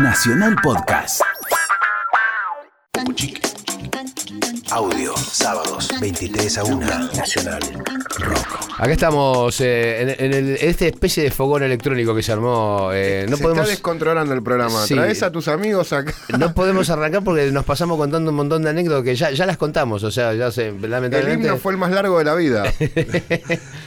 Nacional Podcast. Audio, sábados, 23 a 1. Nacional Rock. Acá estamos eh, en, en el- esta especie de fogón electrónico que se armó. eh, no Se podemos. está descontrolando el programa. Sí. Traes a tus amigos acá. No podemos arrancar porque nos pasamos contando un montón de anécdotas que ya, ya las contamos, o sea, ya se, El lamentablemente. himno fue el más largo de la vida.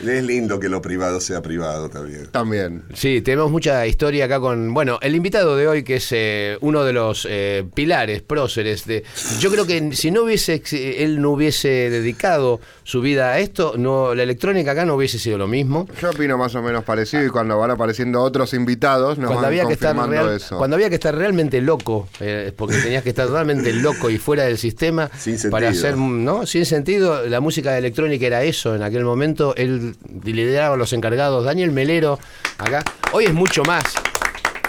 Es lindo que lo privado sea privado también. También. Sí, tenemos mucha historia acá con, bueno, el invitado de hoy que es eh, uno de los eh, pilares, próceres de... Yo creo que si no hubiese, ex- él no hubiese dedicado su vida a esto, no, la electrónica acá no hubiese sido lo mismo. Yo opino más o menos parecido y cuando van apareciendo otros invitados nos Cuando van había, que estar real- eso. cuando había que estar realmente loco, eh, porque tenías que estar totalmente loco y fuera del sistema Sin sentido. para hacer, ¿no? Sin sentido, la música electrónica era eso en aquel momento, él lideraba a los encargados, Daniel Melero, acá, hoy es mucho más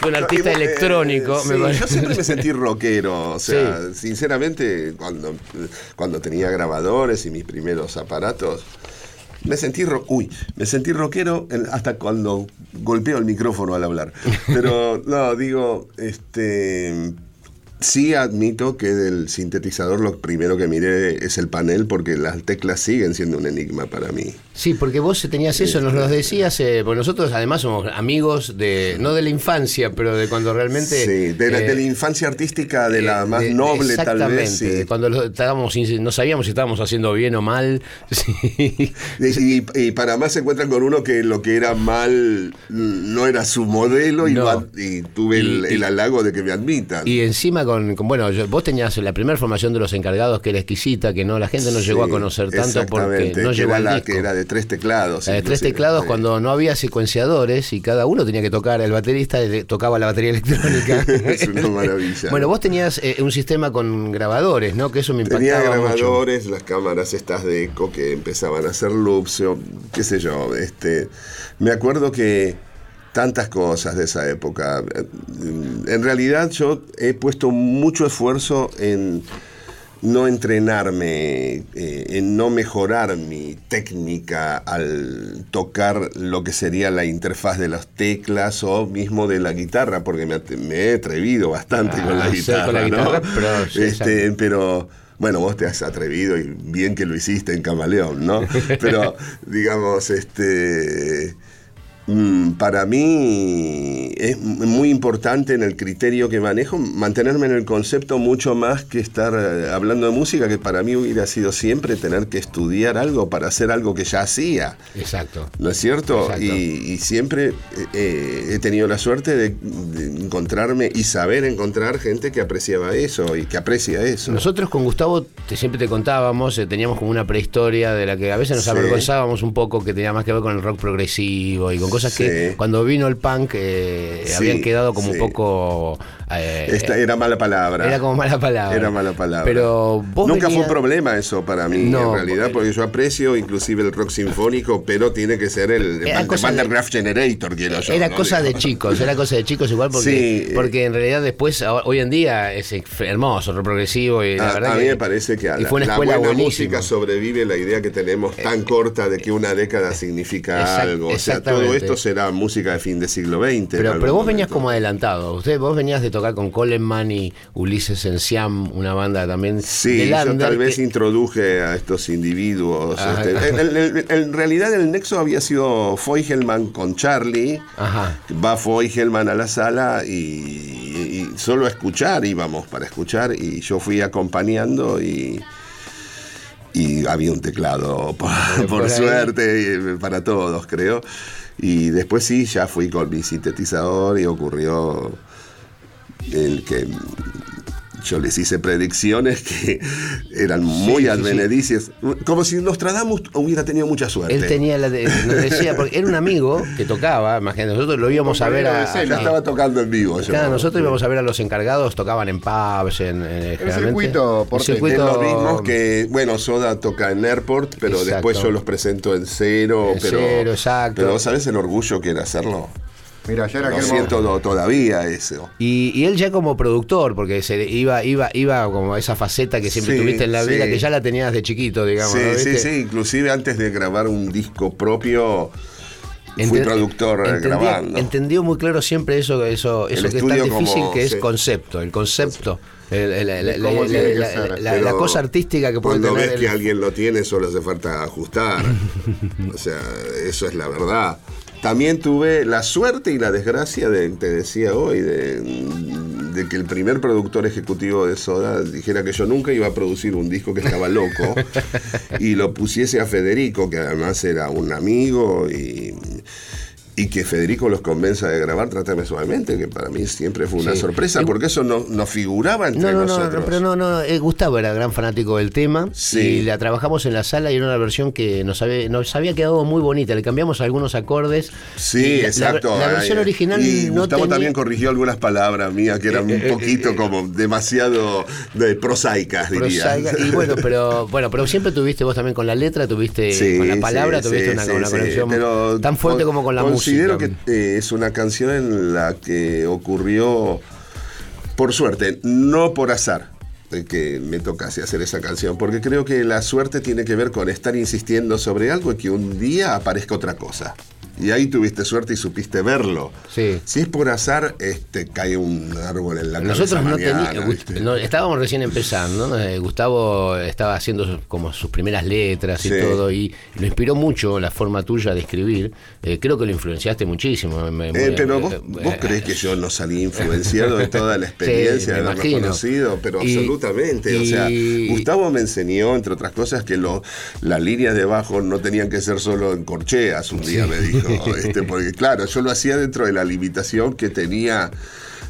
un artista Y vos, eh, electrónico, me sí, yo siempre me sentí rockero. O sea, sinceramente, cuando, cuando tenía grabadores y mis primeros aparatos, me sentí ro- uy, me sentí rockero hasta cuando golpeo el micrófono al hablar. Pero no, digo, este sí admito que del sintetizador lo primero que miré es el panel porque las teclas siguen siendo un enigma para mí. Sí, porque vos tenías eso, nos lo decías, eh, porque nosotros además somos amigos de, no de la infancia, pero de cuando realmente... Sí, de la, eh, de la infancia artística, de la Eh, más de- noble tal vez. exactamente, sí. de Cuando lo- estábamos, no sabíamos si estábamos haciendo bien o mal. Sí. Y, para más se encuentran con uno que lo que era mal no era su modelo y, No. tuve el, el halago de que me admitan. Y encima con, con- bueno, yo- vos tenías la primera formación de los encargados que era exquisita, que no la gente no llegó a conocer tanto porque no llegó era al la disco. que era de tres teclados. La de tres teclados sí. cuando no había secuenciadores y cada uno tenía que tocar, el baterista le- tocaba la batería electrónica. Es una maravilla. Bueno, vos tenías eh, un sistema con grabadores, ¿no? Que eso me impactaba Tenía mucho. grabadores, las cámaras estas de eco que empezaban a hacer loops, o qué sé yo. Este, me acuerdo que tantas cosas de esa época. En realidad yo he puesto mucho esfuerzo en no entrenarme, eh, en no mejorar mi técnica al tocar lo que sería la interfaz de las teclas o mismo de la guitarra, porque me, he atrevido bastante Ah, con la sí, guitarra. con la ¿no? guitarra, pero sí, Este, pero bueno, vos te has atrevido y bien que lo hiciste en Camaleón, ¿no? Pero digamos, este para mí es muy importante en el criterio que manejo mantenerme en el concepto mucho más que estar eh, hablando de música, que para mí hubiera sido siempre tener que estudiar algo para hacer algo que ya hacía. Exacto. ¿No es cierto? Y, y siempre eh, eh, he tenido la suerte de, de encontrarme y saber encontrar gente que apreciaba eso y que aprecia eso. Nosotros con Gustavo te- siempre te contábamos, eh, teníamos como una prehistoria de la que a veces nos Sí. avergonzábamos un poco, que tenía más que ver con el rock progresivo y con cosas que cuando vino el punk eh, Sí, habían quedado como un poco... eh, Esta era mala palabra. Era como mala palabra. Era mala palabra. Pero vos Nunca fue un problema eso para mí, No, en realidad, porque yo aprecio inclusive el rock sinfónico, pero tiene que ser el el de- Generator, quiero yo. Era ¿no? cosa de chicos, era cosa de chicos igual porque, eh. porque en realidad después, hoy en día es hermoso, progresivo y la A, verdad a que- mí me parece que a la, fue una la buena música sobrevive la idea que tenemos tan corta de que una década significa Exact- algo. O sea, todo exactamente. Esto será música de fin de siglo XX. Pero, vos venías como adelantado. Usted, vos venías de tocar con Coleman y Ulises en Siam, una banda también Sí, yo tal vez que- introduje a estos individuos. Ah. este, en, en- en- en realidad el nexo había sido Feugelman con Charlie. Ajá. Va Feugelman a la sala y, y solo a escuchar íbamos para escuchar y yo fui acompañando y, y había un teclado por, Por por ahí. suerte para todos creo. Y después sí, ya fui con mi sintetizador y ocurrió el que yo les hice predicciones que eran muy sí, advenedicias, como si Nostradamus hubiera tenido mucha suerte. Él tenía la de- nos decía, porque era un amigo que tocaba, imagínate, nosotros lo íbamos a ver a. A- estaba tocando en vivo. yo. Claro, nosotros íbamos a ver a los encargados, tocaban en pubs, en, en circuito el porteño. En circuito- los ritmos que, bueno, Soda toca en Airport, pero Exacto. después yo los presento en cero. En pero, cero, exacto. Pero ¿sabes el orgullo que era hacerlo? Mira, ya era Lo aquel siento momento. no, todavía eso. Y, y él ya como productor, porque se iba, iba, iba como esa faceta que siempre Sí, tuviste en la sí. vida, que ya la tenías de chiquito, digamos. Sí, ¿no? sí, sí, inclusive antes de grabar un disco propio, fui productor eh, entendió, grabando. entendió muy claro siempre eso, eso, eso que es tan difícil como- que es sí. concepto, el concepto, el- el- la, cosa artística que puede Cuando tener. ves que alguien lo tiene, solo hace falta ajustar. o sea, eso es la verdad. También tuve la suerte y la desgracia de, te decía hoy, de, de que el primer productor ejecutivo de Soda dijera que yo nunca iba a producir un disco que estaba loco y lo pusiese a Federico, que además era un amigo y, y que Federico los convenza de grabar Trátame Suavemente, que para mí siempre fue una Sí. sorpresa, porque eso no, no figuraba entre No, no, no, nosotros. no, pero no, no, eh, Gustavo era gran fanático del tema Sí. y la trabajamos en la sala y era una versión que nos había, nos había quedado muy bonita, le cambiamos algunos acordes. Sí, la- exacto. La, versión original y no Gustavo tenía- también corrigió algunas palabras mías que eran Eh, un eh, poquito eh, como demasiado de prosaicas, diría. prosaica, y bueno, pero bueno, pero siempre tuviste vos también con la letra, tuviste Sí, con la palabra, tuviste una, conexión pero tan fuerte con- como con la música. Que eh, es una canción en la que ocurrió, por suerte, no por azar de que me tocase hacer esa canción, porque creo que la suerte tiene que ver con estar insistiendo sobre algo y que un día aparezca otra cosa. Y ahí tuviste suerte y supiste verlo. Sí. Si es por azar, este cae un árbol en la Nosotros cabeza no teníamos, estábamos recién empezando, ¿no? Eh, Gustavo estaba haciendo sus- como sus primeras letras y Sí. todo, y lo inspiró mucho la forma tuya de escribir. Eh, creo que lo influenciaste muchísimo. me- Eh, pero vos, vos crees que yo no salí influenciado de toda la experiencia Sí, de imagino. conocido, pero Y- absolutamente. o sea, Gustavo me enseñó, entre otras cosas, que lo, las líneas de bajo no tenían que ser solo en corcheas, un día me dijo. Este, porque claro, yo lo hacía dentro de la limitación que tenía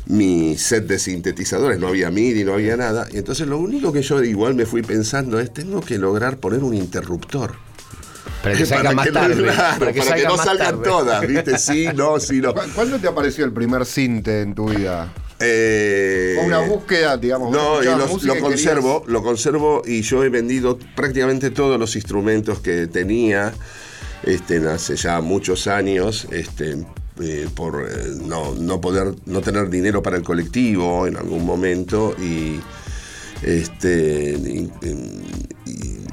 mi set de sintetizadores, no había MIDI, no había nada. Y entonces lo único que yo igual me fui pensando es, tengo que lograr poner un interruptor. Para que salga más que no- tarde. claro, para que, salga no más salgan tarde. todas, ¿viste? Sí, no, sí, no. ¿Cu- ¿Cuándo te apareció el primer cinte en tu vida? Eh, una búsqueda, digamos. No, y lo, querías- conservo, lo conservo y yo he vendido prácticamente todos los instrumentos que tenía este, hace ya muchos años. Este, eh, por eh, no, no poder no tener dinero para el colectivo en algún momento y este y-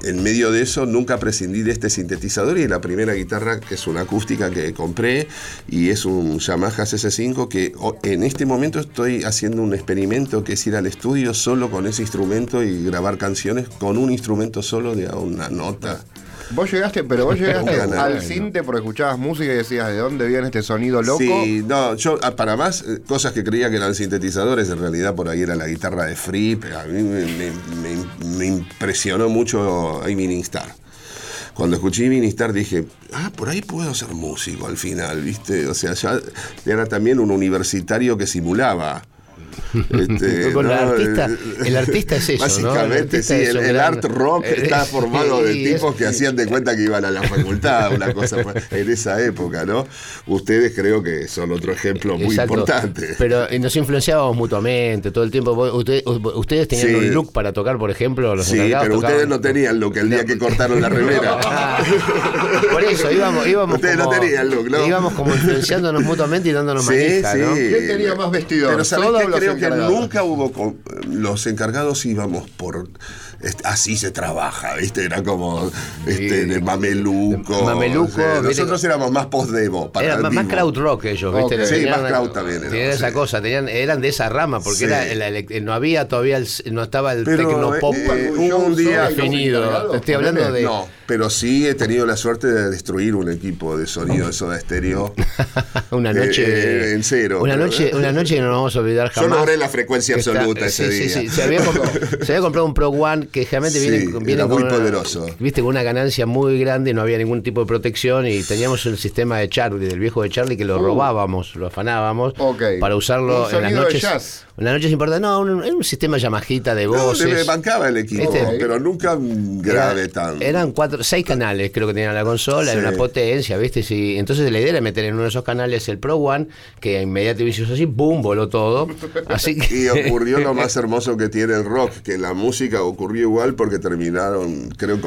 en medio de eso nunca prescindí de este sintetizador y la primera guitarra que es una acústica que compré y es un Yamaha CC5 que en este momento estoy haciendo un experimento que es ir al estudio solo con ese instrumento y grabar canciones con un instrumento solo de una nota. Vos llegaste, pero vos llegaste al cinte porque escuchabas música y decías de dónde viene este sonido loco. Sí, no, yo ah, para más eh, cosas que creía que eran sintetizadores, en realidad por ahí era la guitarra de Free, pero a mí me, me- me- me impresionó mucho Evening Star. Cuando escuché Evening Star dije, ah, por ahí puedo ser músico al final, ¿viste? O sea, ya era también un universitario que simulaba. Este, Con el ¿no? artista- el artista es eso, ¿no? El Básicamente, sí, es el, un el gran- art rock Eh, está formado de tipos que hacían de cuenta que iban a la facultad, una cosa en esa época, ¿no? Ustedes creo que son otro ejemplo muy Exacto. importante. Pero nos influenciábamos mutuamente todo el tiempo. Ustedes, ustedes tenían Sí. un look para tocar, por ejemplo, los Sí, pero tocaban- ustedes no tenían look el día que cortaron la remera. Ah, por eso íbamos, íbamos Ustedes no como, tenían look, ¿no? íbamos como influenciándonos mutuamente y dándonos Sí, manija, sí. ¿no? ¿Quién tenía más vestidor? Pero ¿sabés ¿Soda qué? Creo que nunca hubo... los encargados íbamos por... este, así se trabaja, ¿viste? Era como este, de mameluco. De mameluco, o sea, viste, nosotros éramos más post-demo. Era más, más crowd rock ellos, ¿viste? Sí, más crowd también era, Tenían esa cosa, tenían, eran de esa rama, porque Sí. era el- el- no había todavía, el, no estaba el tecnopop eh, Yo hubo un día definido. estoy hablando de- No, pero sí he tenido la suerte de destruir un equipo de sonido de Soda Estéreo. una Eh, noche eh, en cero, Una pero- noche, una noche que no nos vamos a olvidar Yo jamás. logré la frecuencia absoluta ese día. Sí, sí, se había, comprado, se había comprado un Pro One que realmente Sí, viene, viene era con muy una- poderoso. Viste, con una ganancia muy grande, no había ningún tipo de protección y teníamos el sistema de Charlie, del viejo de Charlie, que lo Uh. robábamos, lo afanábamos para usarlo en las sonido de noches. jazz. En las noches importantes, no, un, era un sistema Yamajita de No, voces. le bancaba el equipo, ¿Viste? pero nunca grave Era- tan. Eran cuatro, seis canales, creo que tenía la consola, Sí. era una potencia, ¿viste? Sí, entonces la idea era meter en uno de esos canales el Pro One, que inmediatamente hizo así, ¡boom! voló todo. Así Así que- Y ocurrió lo más hermoso que tiene el rock, que la música ocurrió igual porque terminaron, creo, el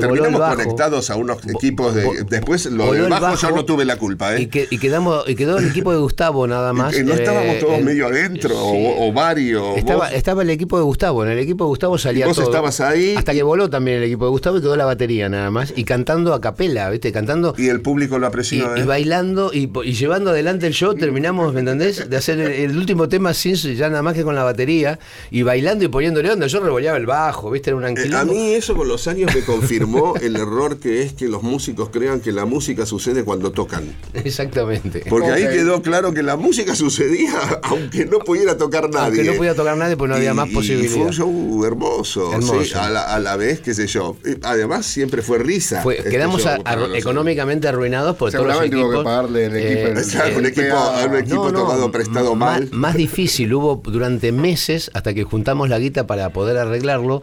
Terminamos conectados a unos equipos de. Después, lo del el bajo, yo no tuve la culpa, ¿eh? Y, que- y quedamos, y quedó el equipo de Gustavo nada más. Y no estábamos eh, todos el- medio adentro, sí. o, o varios. Estaba, vos- estaba el equipo de Gustavo, en el equipo de Gustavo salía vos todo. estabas ahí. Hasta que voló también el equipo de Gustavo y quedó la batería nada más. Y cantando a capela, ¿viste? Cantando y el público lo y, apreció, y ¿eh? bailando y, y llevando adelante el show. Terminamos, ¿me entendés? De hacer el, el último tema sin ya nada más que con la batería y bailando y poniéndole onda. Yo revoleaba el bajo, ¿viste? Era un Eh, anquilombo. a mí eso con los años me confirmó el error que es que los músicos crean que la música sucede cuando tocan. Exactamente. Porque ahí quedó claro que la música sucedía aunque no pudiera tocar nadie. Aunque no podía tocar nadie, pues no había Y- más y posibilidad. fue un show hermoso, Hermoso. sí, a, la, a la vez, qué sé yo. Eh, Además, siempre fue risa. Fue- este quedamos show a- para a- nosotros. económicamente arruinados por todos los Seguramente tuvo equipos. que pagarle el equipo. el- Claro, un el equipo- a un equipo tomado prestado más, mal. Más difícil, hubo durante meses hasta que juntamos la guita para poder arreglarlo.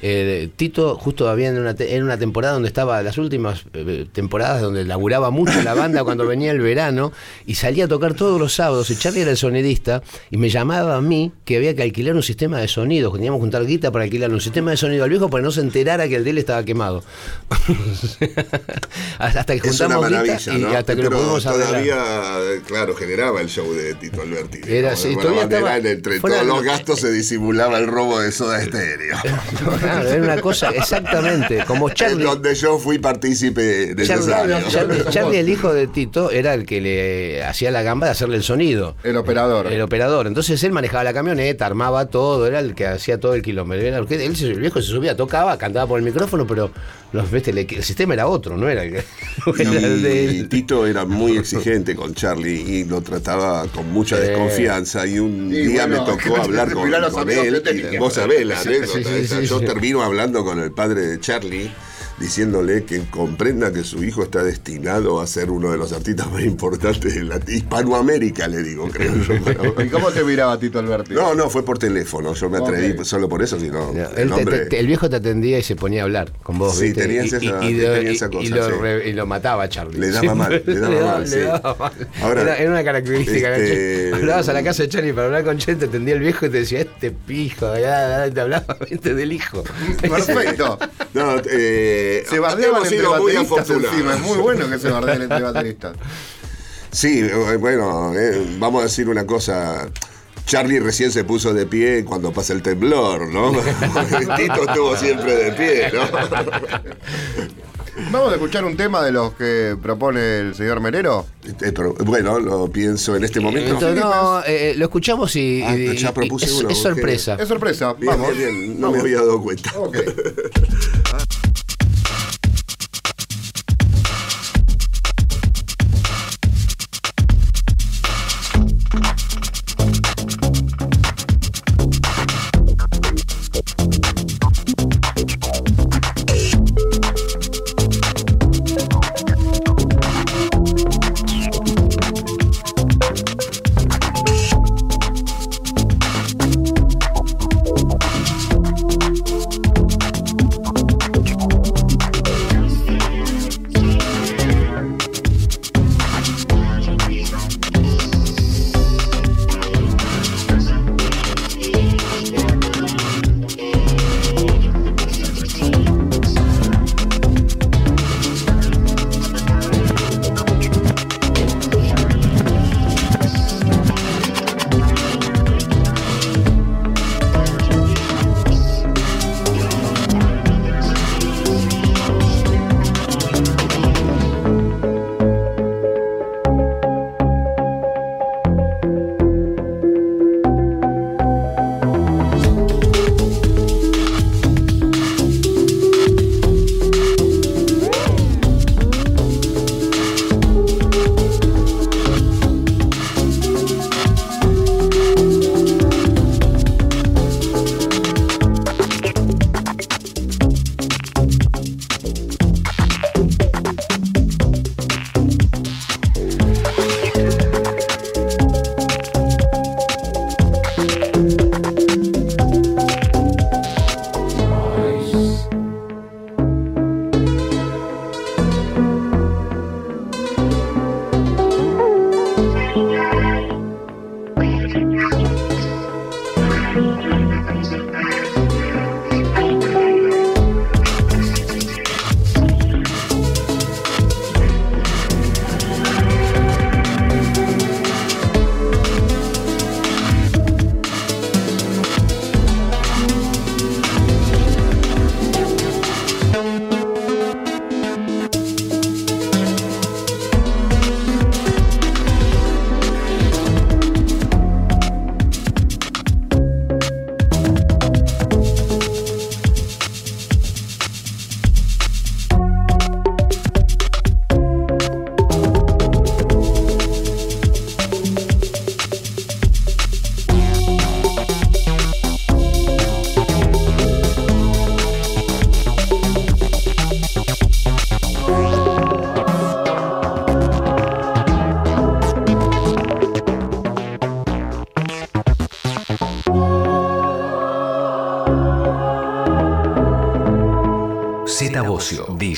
Eh, Tito justo había en una, te- en una temporada donde estaba, las últimas eh, temporadas donde laburaba mucho la banda cuando venía el verano y salía a tocar todos los sábados y Charlie era el sonidista y me llamaba a mí que había que alquilar un sistema de sonido, que teníamos que juntar guita para alquilar un sistema de sonido al viejo para que no se enterara que el de él estaba quemado. hasta que Es una juntamos guita y ¿no? hasta que lo Pero pudimos arreglar. todavía, claro, generaba el show de Tito Alberti. Era, digamos, sí, de alguna todavía estaba- entre todos los lo- gastos se disimulaba el robo de soda estéreo. Claro, era una cosa, exactamente, como En Charlie. donde yo fui partícipe necesario. Charlie, Charlie- Charlie, el hijo de Tito, era el que le hacía la gamba de hacerle el sonido. El operador. El operador. Entonces él manejaba la camioneta, armaba todo, era el que hacía todo el kilómetro. Era el, que- él, el viejo se subía, tocaba, cantaba por el micrófono, pero los, ¿viste? el, el sistema era otro, no era el, no era el de Y. Tito era muy exigente con Charlie y lo trataba con mucha Sí. desconfianza. Y un Y día bueno, me tocó hablar con, con él. vos sabés la anécdota Yo termino hablando con el padre de Charlie diciéndole que comprenda que su hijo está destinado a ser uno de los artistas más importantes de la Hispanoamérica, le digo, creo yo. ¿Y cómo te miraba Tito Alberti? No, no, fue por teléfono. Yo me atreví solo por eso, sino No, el nombre. te- te- el viejo te atendía y se ponía a hablar con vos. Sí, ¿viste? tenías y, esa- y- y tenía lo, esa y- cosa, y lo sí. re- y lo mataba a Charlie. Le daba mal, le daba mal, le sí. daba mal. Ahora, era, era una característica. este-. Hablabas a la casa de Charlie para hablar con Charlie, te atendía el viejo y te decía, este pijo, ya, ya, te hablaba ¿viste? del hijo. Perfecto. No, eh, Se bardeaban hemos entre sido muy afortunados. encima. Es muy bueno que se bardeen entre bateristas. Sí, eh, bueno, eh, vamos a decir una cosa. Charlie recién se puso de pie cuando pasa el temblor, ¿no? Tito estuvo siempre de pie, ¿no? Vamos a escuchar un tema de los que propone el señor Merero. Eh, pero, bueno, lo pienso en este momento. Entonces, no, eh, lo escuchamos y, Ah, y- ya y- propuse es, uno, es ok. sorpresa. Es sorpresa. Bien, Vamos. bien, bien, no me había dado cuenta. Ok.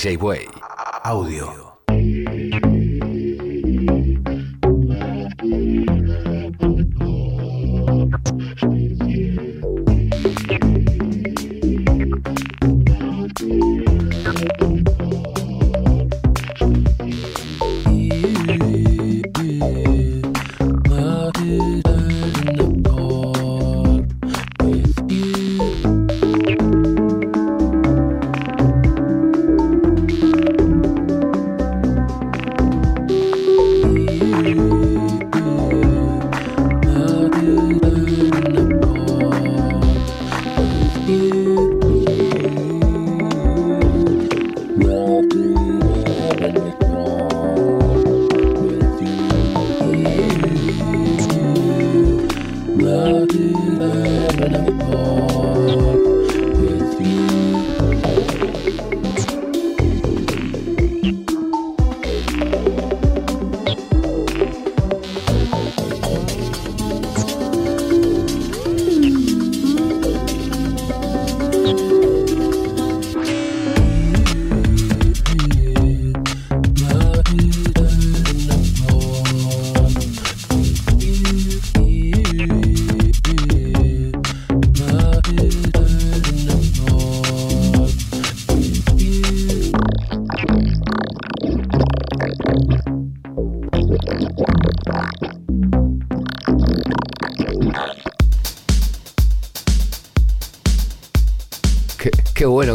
DJ Way.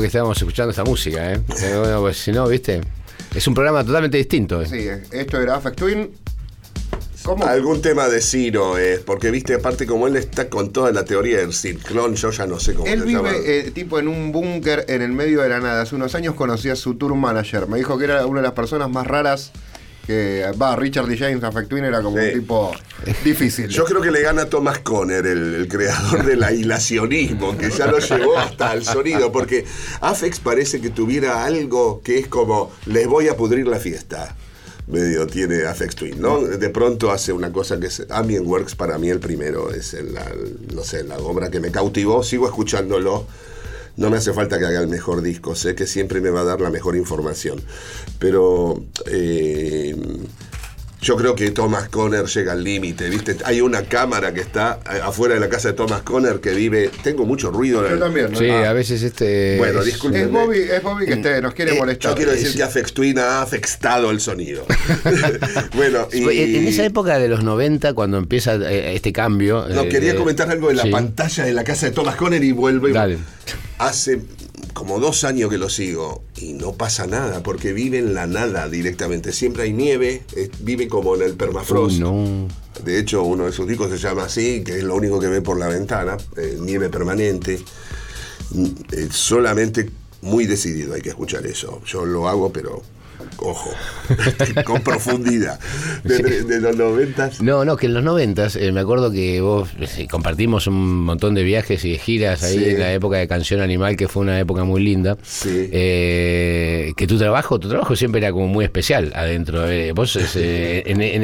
Que estábamos escuchando esta música, ¿eh? Eh, bueno, pues si no, viste, es un programa totalmente distinto. ¿eh? Sí, esto era Affect Twin. ¿Cómo? Algún tema de Ciro es, porque viste, aparte como él está con toda la teoría del ciclón, yo ya no sé cómo Él se llama. vive eh, tipo en un búnker en el medio de la nada. Hace unos años conocí a su tour manager. Me dijo que era una de las personas más raras que va, Richard D. James Affect Twin era como Sí. un tipo difícil. Yo creo que le gana a Thomas Conner, el, el creador del aislacionismo, que ya lo llevó hasta el sonido, porque Afex parece que tuviera algo que es como, les voy a pudrir la fiesta. Medio tiene Afex Twin, ¿no? De pronto hace una cosa que es Ambient Works para mí el primero, es el, la- no sé, la obra que me cautivó, sigo escuchándolo. No me hace falta que haga el mejor disco, sé que siempre me va a dar la mejor información. Pero eh, yo creo que Thomas Conner llega al límite, ¿viste? Hay una cámara que está eh, afuera de la casa de Thomas Conner que vive. Tengo mucho ruido. en Yo el- también. ¿no? Sí, Ah. a veces este. Bueno, es- disculpe. Es Bobby, es Bobby que este, nos quiere Eh, molestar. Yo quiero decir que Afex Twin ha afectado el sonido. bueno, y. En esa época de los 90, cuando empieza eh, este cambio. No, eh, quería comentar algo de la sí. pantalla de la casa de Thomas Conner y vuelve. Dale. Hace como dos años que lo sigo y no pasa nada porque vive en la nada directamente. Siempre hay nieve, vive como en el permafrost. No. De hecho, uno de sus discos se llama así, que es lo único que ve por la ventana, eh, nieve permanente. Mm, eh, solamente muy decidido hay que escuchar eso. Yo lo hago, pero ojo, con profundidad. De, de- de los noventas. No, no, que en los noventas, eh, me acuerdo que vos eh, compartimos un montón de viajes y de giras ahí Sí. en la época de Canción Animal, que fue una época muy linda. Sí. Eh, que tu trabajo, tu trabajo siempre era como muy especial adentro. eh, vos en- en-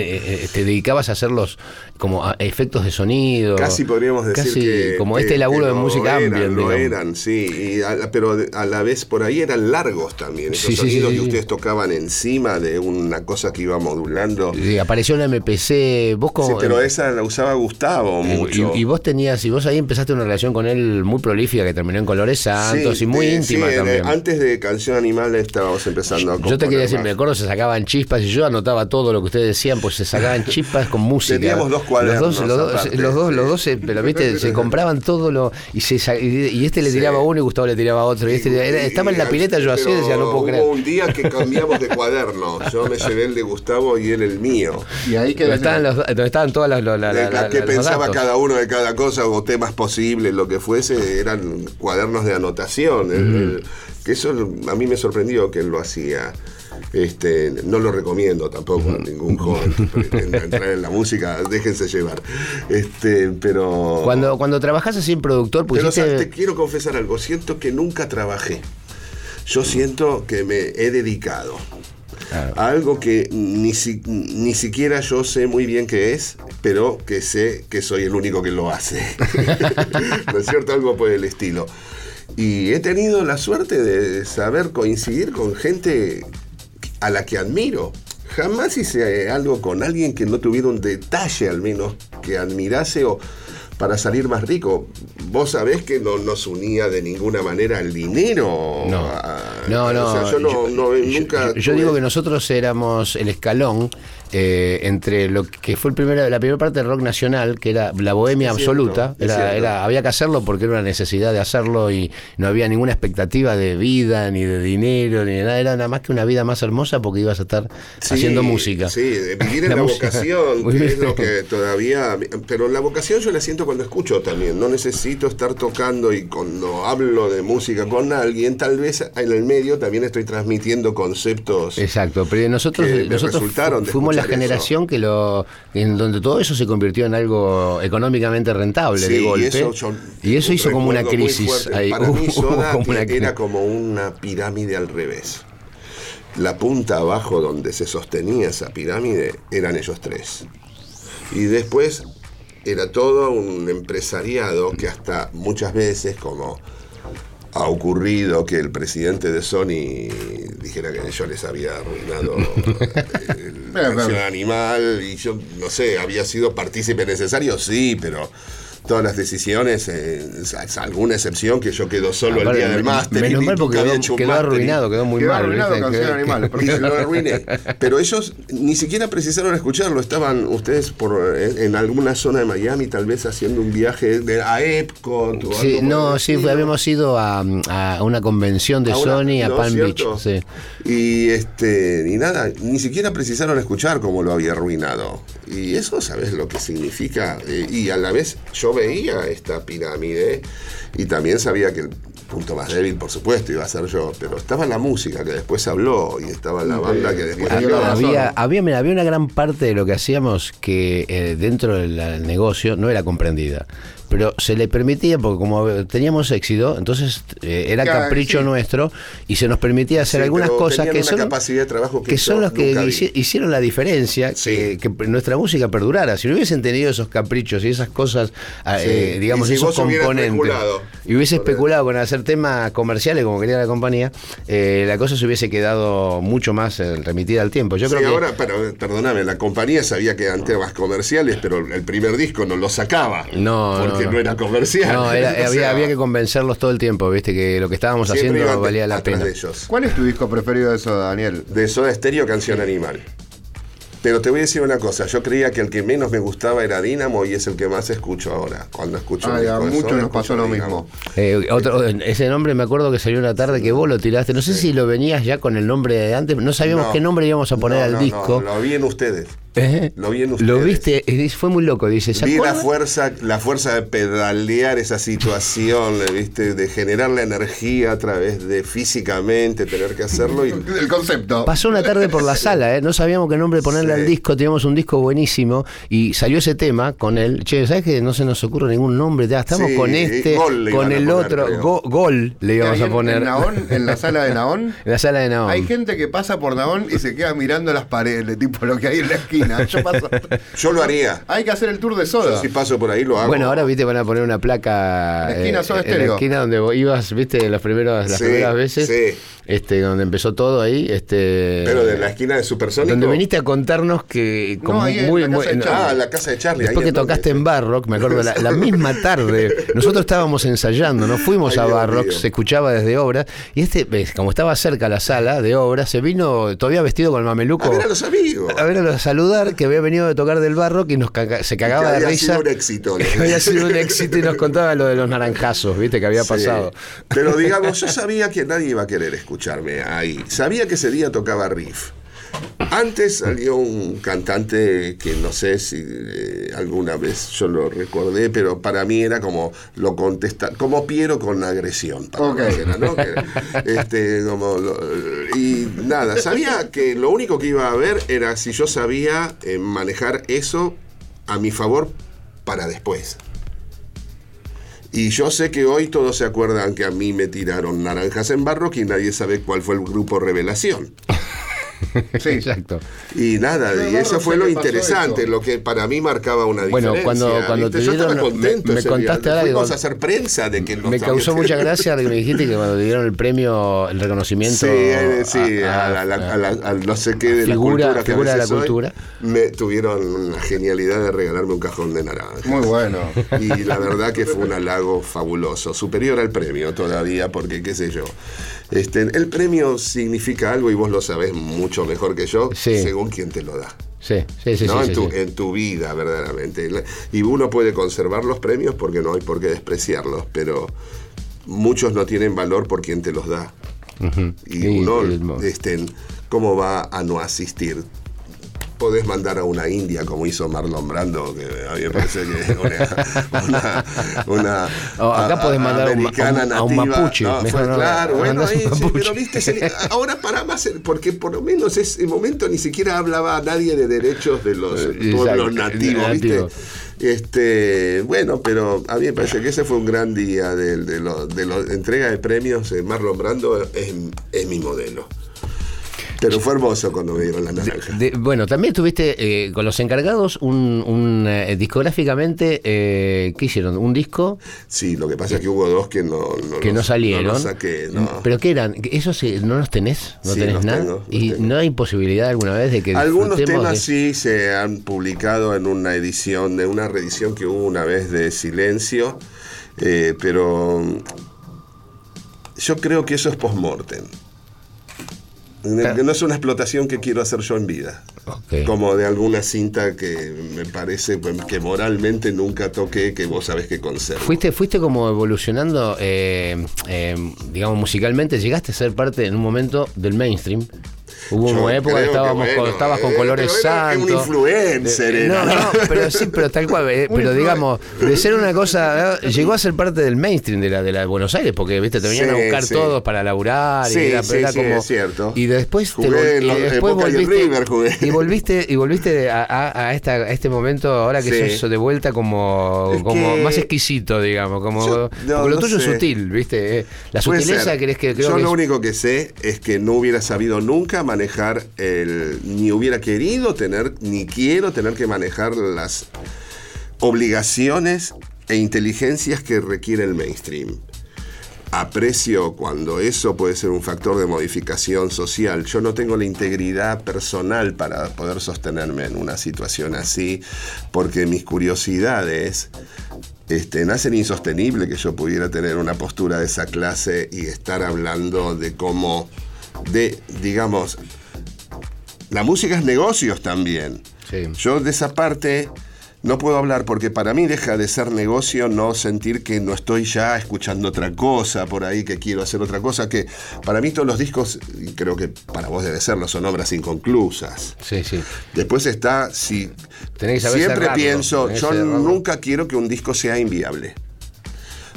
te dedicabas a hacer los como a efectos de sonido. Casi podríamos decir casi que. como este laburo de música eran, ambient. Lo digamos. eran, sí. y a la- pero a la vez por ahí eran largos también. Esos Sí, sí, sí, sonidos que ustedes tocaban estaban encima de una cosa que iba modulando. Y apareció la MPC, vos como... Sí, pero esa la usaba Gustavo mucho. Y, y vos tenías, y vos ahí empezaste una relación con él muy prolífica que terminó en Colores Santos Sí, y muy íntima sí, también. Antes de Canción Animal estábamos empezando a Yo te quería decir, más. me acuerdo, se sacaban chispas y yo anotaba todo lo que ustedes decían, pues se sacaban chispas con música. Teníamos dos cuadernos Los dos, los dos, aparte, los dos, los sí. dos se, pero viste, se compraban todo lo. Y, se, y y este le tiraba uno y Gustavo le tiraba otro. Y este, era- estaba en la pileta yo así, decía, no puedo hubo creer. un día que cambiamos de cuaderno. Yo me llevé el de Gustavo y él el mío. Y ahí quedó. estaban, los, donde estaban todas las. la- la- De la- la la- que pensaba datos. cada uno de cada cosa o temas posibles, lo que fuese, eran cuadernos de anotación. El- el- que eso a mí me sorprendió que él lo hacía. Este, no lo recomiendo tampoco a ningún joven que entrar en la música, déjense llevar. Este, pero Cuando, cuando trabajás así en productor, pero pusiste. ¿sabes? te quiero confesar algo, siento que nunca trabajé. Yo siento que me he dedicado a algo que ni, si- ni siquiera yo sé muy bien qué es, pero que sé que soy el único que lo hace. ¿No es cierto? Algo por el estilo. Y he tenido la suerte de saber coincidir con gente a la que admiro. Jamás hice algo con alguien que no tuviera un detalle al menos que admirase o para salir más rico. Vos sabés que no nos unía de ninguna manera el dinero. No, a- no, no. O sea, yo no, nunca. yo- digo que nosotros éramos el escalón eh, entre lo que fue el la primera parte del rock nacional, que era la bohemia Es absoluta. Era, había que hacerlo porque era una necesidad de hacerlo y no había ninguna expectativa de vida, ni de dinero, ni de nada. Era nada más que una vida más hermosa porque ibas a estar Sí, haciendo música. Sí, vivir en La vocación, que es lo que todavía. Pero la vocación yo la siento cuando escucho también. No necesito estar tocando y cuando hablo de música con alguien, tal vez en el medio también estoy transmitiendo conceptos. Exacto, pero nosotros, que me nosotros resultaron fuimos la generación que lo en donde todo eso se convirtió en algo económicamente rentable Sí, de y golpe. eso, yo y eso hizo como una crisis ahí. Para mí, Soda como una era como una pirámide al revés. La punta abajo donde se sostenía esa pirámide eran ellos tres. Y después era todo un empresariado que hasta muchas veces, como ha ocurrido que el presidente de Sony dijera que yo les había arruinado el Pero, canción animal y yo no sé, había sido partícipe necesario, sí, pero todas las decisiones, eh, alguna excepción que yo quedo solo el día del máster. Menos mal porque quedó, quedó arruinado, quedó muy Quedó mal. arruinado ¿viste? Canción Que- Animal, y lo arruiné. Pero ellos ni siquiera precisaron escucharlo. Estaban ustedes por en, en alguna zona de Miami, tal vez haciendo un viaje de, a Epcot. o Sí, algo no, sí, estilo. habíamos ido a, a una convención de A una- Sony a ¿no? Palm ¿Cierto? Beach. Sí. Y este, y nada, ni siquiera precisaron escuchar cómo lo había arruinado. Y eso, ¿sabes lo que significa? Eh, y a la vez yo veía esta pirámide y también sabía que el punto más débil, por supuesto, iba a ser yo, pero estaba la música que después habló y estaba la banda que después habló. razón. Había, había, mira, había una gran parte de lo que hacíamos que eh, dentro del negocio no era comprendida. Pero se le permitía, porque como teníamos éxito, entonces eh, era Claro, capricho sí. nuestro y se nos permitía hacer Sí, algunas cosas que son, capacidad de trabajo que que son los que hici- hicieron la diferencia, Sí. que, que nuestra música perdurara. Si no hubiesen tenido esos caprichos y esas cosas, ah, eh, digamos, Y si esos componentes, y hubiese especulado con hacer temas comerciales como quería la compañía, eh, la cosa se hubiese quedado mucho más eh, remitida al tiempo. Yo Sí, creo que ahora, pero perdóname, la compañía sabía que eran temas comerciales, pero el primer disco no lo sacaba. No, Porque no, no, no. era comercial. No, era- había, sea, había que convencerlos todo el tiempo, viste, que lo que estábamos haciendo iban valía la pena. de ellos. ¿Cuál es tu disco preferido de eso, Daniel? De Soda Stereo, Canción Animal. Pero te voy a decir una cosa, yo creía que el que menos me gustaba era Dínamo y es el que más escucho ahora. Cuando escucho Ay, a muchos nos pasó lo mismo. Eh, otro, ese nombre me acuerdo que salió una tarde que vos lo tiraste. No sé si lo venías ya con el nombre de antes. No sabíamos No. qué nombre íbamos a poner No, al no, disco. no, lo vi en ustedes. ¿Eh? Lo vi en Lo ustedes. viste, y dice, fue muy loco, dice. ¿se Vi la fuerza, la fuerza de pedalear esa situación, ¿viste? de generar la energía a través de físicamente tener que hacerlo. Y, El concepto. Pasó una tarde por la sala, ¿eh? no sabíamos qué nombre ponerle Sí. al disco, teníamos un disco buenísimo y salió ese tema con él. Che, ¿sabes que no se nos ocurre ningún nombre? Ya estamos Sí, con este, Gol le con el poner, otro. Go- Gol le íbamos a poner. En, Naón, en la sala de Naón. En la sala de Naón. Hay gente que pasa por Naón y se queda mirando las paredes, tipo lo que hay en la esquina. Yo paso- Yo lo haría. Hay que hacer el tour de soda. Yo si paso por ahí lo hago. Bueno, ahora viste van a poner una placa La esquina eh, Soda en la esquina donde vos ibas, viste, las primeras, las Sí, primeras veces, sí. este, donde empezó todo ahí, este, Pero de la esquina de Supersónico. donde viniste a contarnos que No, en muy, de Charlie. Ah, la casa de Charlie. Después ahí que tocaste donde- en Barrock, me acuerdo, la, la misma tarde, nosotros estábamos ensayando, no fuimos a Barrock, se escuchaba desde obra, y este, ves, como estaba cerca la sala de obra, se vino todavía vestido con el mameluco. A ver a los amigos. a ver, a que había venido de tocar del Barrock y nos caga- se cagaba Que de había risa. sido un éxito, Que había sido un éxito y nos contaba lo de los naranjazos, viste, que había Sí. pasado. Pero digamos, yo sabía que nadie iba a querer escucharme ahí. Sabía que ese día tocaba riff. Antes salió un cantante que no sé si eh, alguna vez yo lo recordé, pero para mí era como lo contesta, como Piero con agresión. para Ok. mí era, ¿no? Que era, este, como lo- y nada, sabía que lo único que iba a ver era si yo sabía eh, manejar eso a mi favor para después. Y yo sé que hoy todos se acuerdan que a mí me tiraron naranjas en Barrock y nadie sabe cuál fue el grupo Revelación. Sí. Exacto. Y nada, y eso fue sé lo interesante, eso. lo que para mí marcaba una Bueno, diferencia. cuando- cuando ¿viste? te Yo estaba dieron- contento me- me contaste día. algo. A hacer prensa de que Me causó mucha gracia lo que me dijiste que cuando te dieron el premio, el reconocimiento. Sí, eh, sí, a- a, a- la- la- la- no sé qué de Figura- la cultura que a figura de la soy, cultura. me tuvieron una genialidad de regalarme un cajón de naranja. Muy bueno. Y la verdad que fue un halago fabuloso, superior al premio todavía, porque qué sé yo. Este, el premio significa algo y vos lo sabés mucho mejor que yo, Sí. según quien te lo da. Sí, sí, sí. ¿no? sí, en, tu, sí. en tu vida, verdaderamente. Y uno puede conservar los premios porque no hay por qué despreciarlos, pero muchos no tienen valor por quien te los da. Y Y uno, este, ¿cómo va a no asistir? Podés mandar a una India como hizo Marlon Brando, que a mí me parece que una, una, una Oh, acá podés mandar americana a un- a un nativa. mapuche, No, fue- no, claro, bueno, ahí, sí, pero viste, ahora para más, porque por lo menos ese momento ni siquiera hablaba nadie de derechos de los Eh, pueblos nativos, nativo. ¿viste? Este, bueno, pero a mí me parece que ese fue un gran día de, de, lo- de la entrega de premios. eh, Marlon Brando es, es mi modelo. Pero fue hermoso cuando me dieron la naranja. De- bueno, también tuviste eh, con los encargados un, un, eh, discográficamente, eh, ¿qué hicieron? ¿Un disco? Sí, lo que pasa es que hubo dos que no, no que no salieron. No los saqué, no. ¿Pero qué eran? ¿Esos sí, no los tenés? ¿No Sí, tenés los nada? tengo, ¿Y tengo. no hay posibilidad alguna vez de que Algunos temas de- sí se han publicado en una edición, de una reedición que hubo una vez de Silencio, eh, pero mm, yo creo que eso es post-mortem. No es una explotación que quiero hacer yo en vida. Como de alguna cinta que me parece que moralmente nunca toqué, que vos sabés que conservo. Fuiste, fuiste como evolucionando, eh, eh, digamos, musicalmente, llegaste a ser parte en un momento del mainstream. Hubo Yo una época que estábamos con, estabas con eh, colores santos. un influencer, Eh, era. No, no, pero sí, pero tal cual. eh, pero digamos, de ser una cosa, eh, llegó a ser parte del mainstream de la de la de Buenos Aires, porque viste, te venían a buscar sí. todos para laburar y Sí, era, sí, era sí, como es cierto. y después te Jugué vol- en la- y después y volviste River jugué. y volviste y volviste a, a- a esta, a este momento ahora que Sí. sos de vuelta como, Es como que- más exquisito, digamos, como Yo- no, lo no tuyo es sutil, ¿viste? Eh, La sutileza crees que creo Yo que lo es- único que sé es que no hubiera sabido nunca manejar el. ni hubiera querido tener, ni quiero tener que manejar las obligaciones e inteligencias que requiere el mainstream. Aprecio cuando eso puede ser un factor de modificación social. Yo no tengo la integridad personal para poder sostenerme en una situación así, porque mis curiosidades este, insostenible que yo pudiera tener una postura de esa clase y estar hablando de cómo, de, digamos, la música es negocios también. Sí. Yo de esa parte no puedo hablar porque para mí deja de ser negocio no sentir que no estoy ya escuchando otra cosa por ahí, que quiero hacer otra cosa, que para mí todos los discos, y creo que para vos debe serlo, son obras inconclusas. Sí, sí. Después está, si Tenés que saber siempre cerrarlo, pienso, yo cerrarlo. nunca quiero que un disco sea inviable.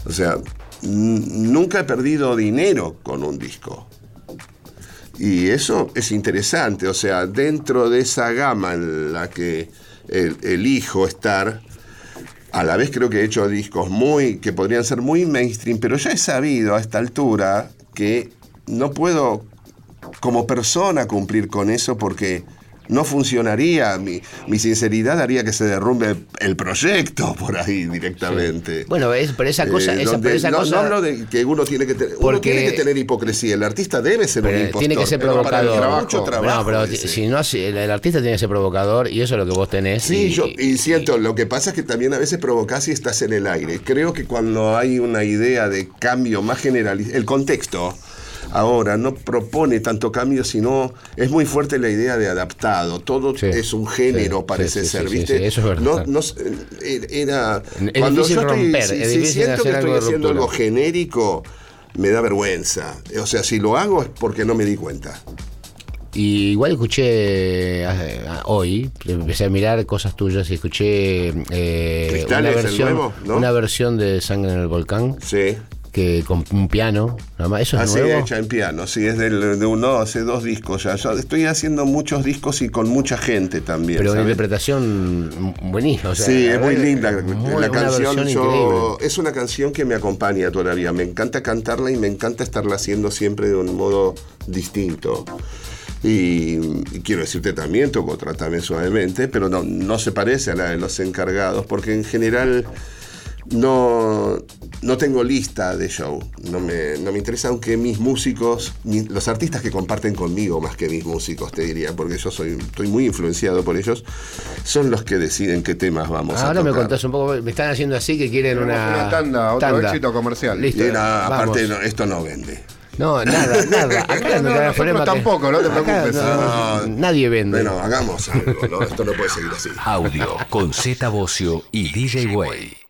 O sea, nunca he perdido dinero con un disco. Y eso es interesante, o sea, dentro de esa gama en la que el- elijo estar, a la vez creo que he hecho discos muy que podrían ser muy mainstream, pero ya he sabido a esta altura que no puedo como persona cumplir con eso porque no funcionaría. Mi, mi sinceridad haría que se derrumbe el proyecto por ahí directamente. Bueno, es, pero esa cosa, Eh, esa, donde- pero esa no, cosa no hablo de que uno tiene que tener, uno tiene que tener hipocresía. El artista debe ser un impostor. tiene que ser para provocador. trabajo. Mucho trabajo. no, pero si no el, artista tiene que ser provocador y eso es lo que vos tenés. Sí, y, yo y siento, lo que pasa es que también a veces provocás y estás en el aire. Creo que cuando hay una idea de cambio más generalizado, el contexto ahora no propone tanto cambio, sino es muy fuerte la idea de adaptado. Todo Sí, es un género, sí, parece sí, ser, ¿viste? sí, eso es verdad. No, no sé, eh, era Es difícil romper, es si- difícil siento que estoy haciendo algo genérico, me da vergüenza. O sea, si lo hago es porque no me di cuenta. Y igual escuché eh, hoy, empecé a mirar cosas tuyas y escuché eh, una, versión, nuevo, ¿no? una versión de Sangre en el Volcán Sí. Que con un piano, nada más. ¿Eso es Así nuevo? hecha en piano, sí, es del, de uno, hace dos discos ya. Yo estoy haciendo muchos discos y con mucha gente también. Pero una interpretación buenísima. o sea, sí, es muy linda. muy- la canción yo- es una canción que me acompaña todavía. Me encanta cantarla y me encanta estarla haciendo siempre de un modo distinto. Y, y quiero decirte también, toco Trátame Suavemente, pero no, no se parece a la de los encargados, porque en general no, no tengo lista de show. No me, no me interesa, aunque mis músicos, mi- los artistas que comparten conmigo más que mis músicos, te diría, porque yo soy, estoy muy influenciado por ellos, son los que deciden qué temas vamos a Ahora me contás un poco, me están haciendo así que quieren una, una tanda, otro éxito comercial. Listo, Y nada, vamos. aparte, no, esto no vende. No, nada, nada. Acá No, no, tampoco, no te Acá preocupes. no, No. nadie vende. Bueno, hagamos algo, ¿no? Esto no puede seguir así. Audio con Z Bocio y DJ Way.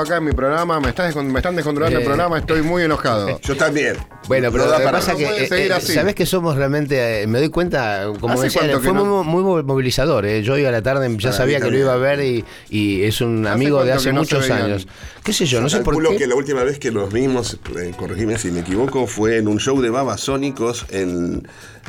Acá en mi programa, me, estás descon- me están descontrolando el Eh. programa, estoy muy enojado. Yo también. Bueno, pero No lo que pasa no que, puede eh, eh, así. ¿sabés que somos realmente, eh, me doy cuenta, como ¿Hace decía, fue no? muy, muy movilizador, eh. yo iba a la tarde, ya Para sabía que lo iba a ver y, y es un ¿Hace amigo de hace muchos años. ¿Qué sé yo? No sé por qué. que la última vez que los vimos, eh, corregime si me equivoco, fue en un show de babasónicos en,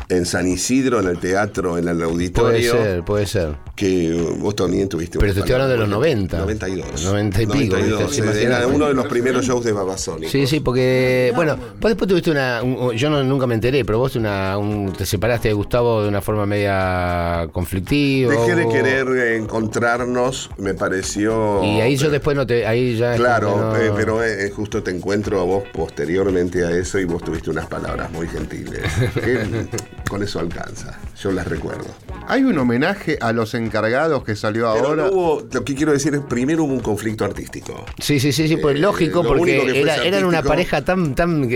en San Isidro, en el teatro, en el Puede auditorio. ser, puede ser. Que vos también tuviste. Pero te estoy hablando de los palabra. 90. 92. 90 y pico, 92, ¿viste? era uno de los primeros shows de babasónicos. Sí, sí, porque, bueno, vos después tuviste una, un- yo no, nunca me enteré, pero vos una, un- te separaste de Gustavo de una forma media conflictiva. Dejé de querer eh, encontrarnos, me pareció. Y ahí yo después no te, ahí ya... Claro, no- eh, pero eh, justo te encuentro a vos posteriormente a eso y vos tuviste unas palabras muy gentiles. que con eso alcanza, yo las recuerdo. Hay un homenaje a los encargados que salió Pero ahora. no hubo, lo que quiero decir es, primero hubo un conflicto artístico. Sí, sí, sí, sí, pues Eh, lógico, porque era, eran una pareja tan tan,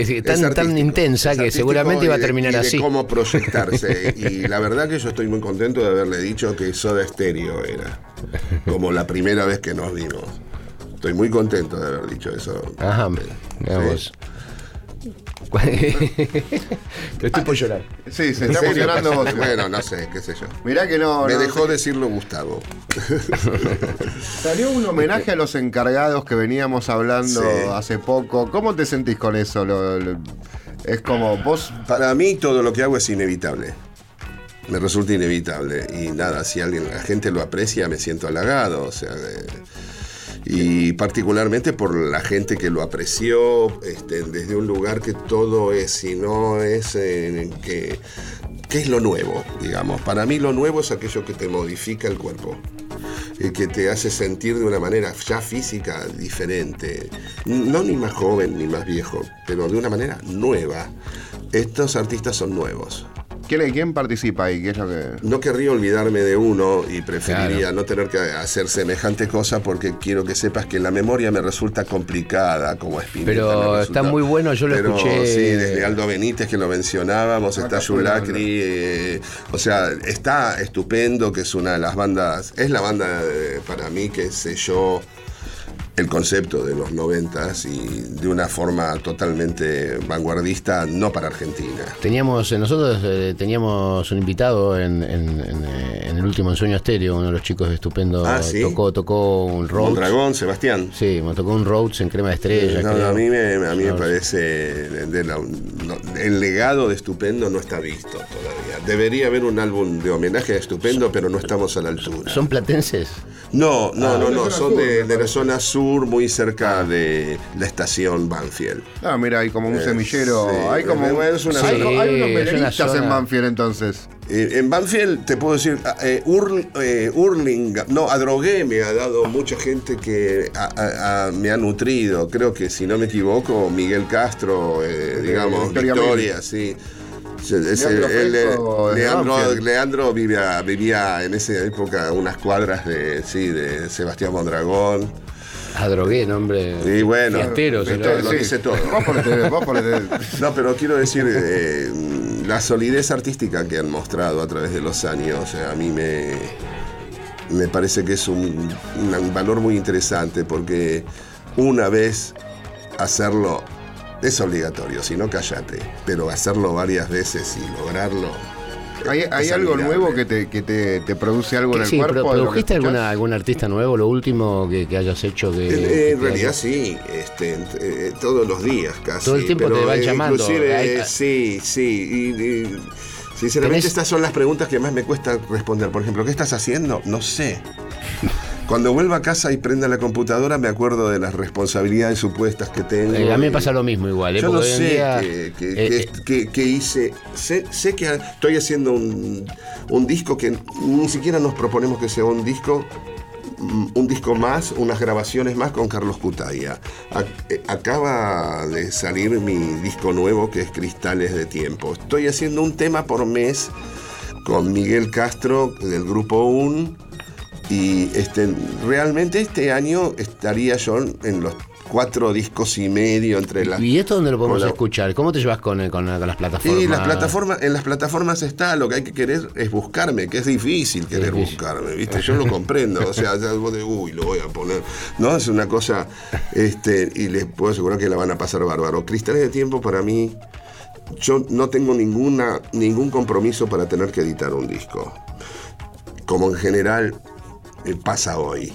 tan intensa que seguramente iba a y de- terminar y de así. cómo proyectarse. y la verdad que yo estoy muy contento de haberle dicho que Soda Stereo era. Como la primera vez que nos vimos. Estoy muy contento de haber dicho eso. Ajá, veamos. Estoy por llorar. Sí, se ¿En está emocionando vos. Bueno, no sé, qué sé yo. Mirá que no. Me no, dejó decirlo Gustavo. Salió un homenaje a los encargados que veníamos hablando Sí. hace poco. ¿Cómo te sentís con eso? Lo- lo- es como vos. Para mí todo lo que hago es inevitable. me resulta inevitable. Y nada, si alguien, la gente lo aprecia, me siento halagado. O sea, eh, y particularmente por la gente que lo apreció este, desde un lugar que todo es y no es eh, que ¿Qué es lo nuevo? Digamos, para mí lo nuevo es aquello que te modifica el cuerpo, y que te hace sentir de una manera ya física diferente, no ni más joven ni más viejo, pero de una manera nueva. Estos artistas son nuevos. ¿Quién, participa ahí? ¿Qué es lo que... No querría olvidarme de uno y preferiría no tener que hacer semejante cosa porque quiero que sepas que la memoria me resulta complicada como espinita. Pero está muy bueno, yo lo Pero, escuché. Sí, desde Aldo Benítez que lo mencionábamos, está Yulacri, eh, o sea, está estupendo, que es una de las bandas, es la banda eh, para mí que selló el concepto de los noventas y de una forma totalmente vanguardista, no para Argentina. Teníamos, eh, nosotros eh, teníamos un invitado en, en- en, eh, en el último ensueño estéreo, uno de los chicos estupendo, Ah, ¿sí? tocó, tocó un Rhodes. Dragón, Sebastián. Sí, me tocó un Rhodes en crema de estrella. No, no, a mí me, a mí me No, parece de la- no, el legado de Estupendo no está visto todavía. Debería haber un álbum de homenaje a Estupendo, pero no estamos a la altura. ¿Son platenses? No, no, no, la no, zona son de, de la zona sur, muy cerca de la estación Banfield. Ah, mira, hay como un Eh, semillero. sí, hay como. es una hay, zona- hay unos es una en Banfield entonces. Eh, en Banfield te puedo decir, ah, eh, Url- eh, Hurlingham, no, Adrogué me ha dado mucha gente que a- a- a- me ha nutrido. Creo que si no me equivoco, Miguel Castro, eh, digamos, Victoria Victoria, sí. Leandro Leandro. Leandro vivía, vivía en esa época unas cuadras de, sí, de Sebastián Mondragón. Adrogué, nombre. Y bueno, fiestero, se Victoria, lo- lo Sí. dice todo. Vos ponete, vos ponete. No, pero quiero decir, eh, la solidez artística que han mostrado a través de los años, eh, a mí me, me parece que es un, un valor muy interesante porque una vez hacerlo es obligatorio, si no cállate, pero hacerlo varias veces y lograrlo. ¿Hay, algo nuevo que te, que te, te produce algo en el Sí, cuerpo? ¿produjiste alguna, algún artista nuevo? Lo último que, que hayas hecho que. En, que en te realidad sí, este, eh, todos los días casi. Todo el tiempo pero, te van eh, llamando. Inclusive, Hay- sí, sí. y- y, sinceramente Tenés- estas son las preguntas que más me cuesta responder. Por ejemplo, ¿qué estás haciendo? No sé. Cuando vuelvo a casa y prenda la computadora me acuerdo de las responsabilidades supuestas que tengo. Eh, a mí me pasa lo mismo igual. ¿eh? Yo Porque sé día, qué, eh, eh, hice. Sé, sé que estoy haciendo un, un disco que ni siquiera nos proponemos que sea un disco, mm, un disco más, unas grabaciones más con Carlos Cutaya. Ac- Acaba de salir mi disco nuevo que es Cristales de Tiempo. Estoy haciendo un tema por mes con Miguel Castro del grupo UN y este, realmente este año estaría yo en los cuatro discos y medio entre las ¿Y esto dónde lo podemos escuchar? ¿Cómo te llevas con, eh, con, con las plataformas? y las plataformas, en las plataformas está, lo que hay que querer es buscarme, que es difícil querer difícil. buscarme, ¿viste? Yo lo comprendo, o sea, ya vos de, uy, lo voy a poner, ¿no? Es una cosa, este, y les puedo asegurar que la van a pasar bárbaro. Cristales de tiempo para mí, yo no tengo ninguna, ningún compromiso para tener que editar un disco. Como en general eh, pasa hoy.